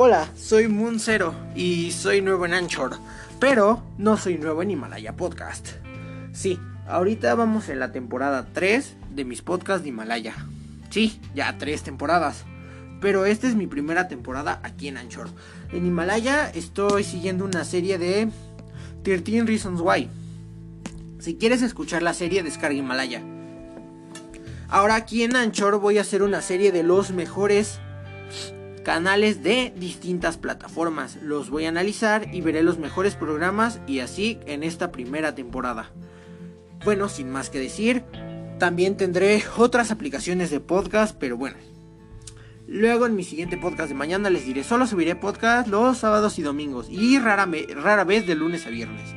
Hola, soy Moon Zero y soy nuevo en Anchor, pero no soy nuevo en Himalaya Podcast. Sí, ahorita vamos en la temporada 3 de mis podcasts de Himalaya. Sí, ya tres temporadas. Pero esta es mi primera temporada aquí en Anchor. En Himalaya estoy siguiendo una serie de 13 Reasons Why. Si quieres escuchar la serie, descarga Himalaya. Ahora aquí en Anchor voy a hacer una serie de los mejores canales de distintas plataformas. Los voy a analizar y veré los mejores programas y así en esta primera temporada. Bueno, sin más que decir, también tendré otras aplicaciones de podcast, pero bueno. Luego en mi siguiente podcast de mañana les diré, solo subiré podcast los sábados y domingos y rara, rara vez de lunes a viernes.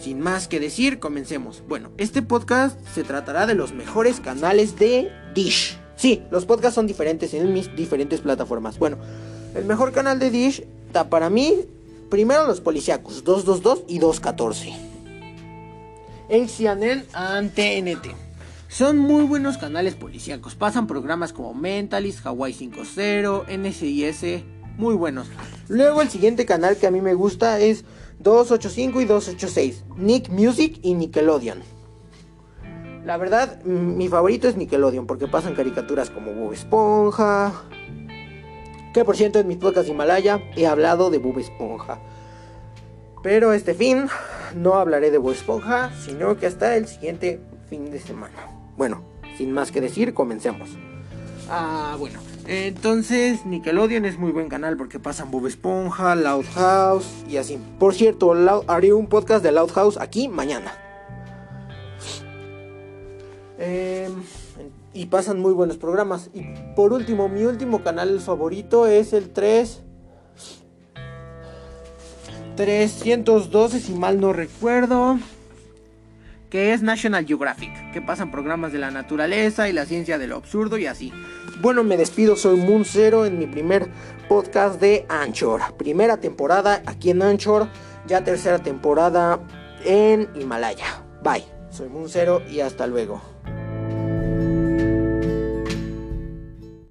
Sin más que decir, comencemos. Bueno, este podcast se tratará de los mejores canales de Dish. Sí, los podcasts son diferentes en mis diferentes plataformas. Bueno, el mejor canal de Dish está para mí, primero los policíacos, 222 y 214. El CNN ante NT. Son muy buenos canales policíacos. Pasan programas como Mentalist, Hawaii 5.0, NCIS, muy buenos. Luego el siguiente canal que a mí me gusta es 285 y 286, Nick Music y Nickelodeon. La verdad, mi favorito es Nickelodeon porque pasan caricaturas como Bob Esponja. Que por cierto en mis podcasts Himalaya he hablado de Bob Esponja. Pero este fin no hablaré de Bob Esponja, sino que hasta el siguiente fin de semana. Bueno, sin más que decir, comencemos. Ah, bueno. Entonces, Nickelodeon es muy buen canal porque pasan Bob Esponja, Loud House y así. Por cierto, haré un podcast de Loud House aquí mañana. Em, y pasan muy buenos programas. Y por último, mi último canal favorito es el 3. 312, si mal no recuerdo. Que es National Geographic. Que pasan programas de la naturaleza y la ciencia de lo absurdo y así. Bueno, me despido. Soy Moon Zero en mi primer podcast de Anchor. Primera temporada aquí en Anchor. Ya tercera temporada en Himalaya. Bye. Soy Moon Zero y hasta luego.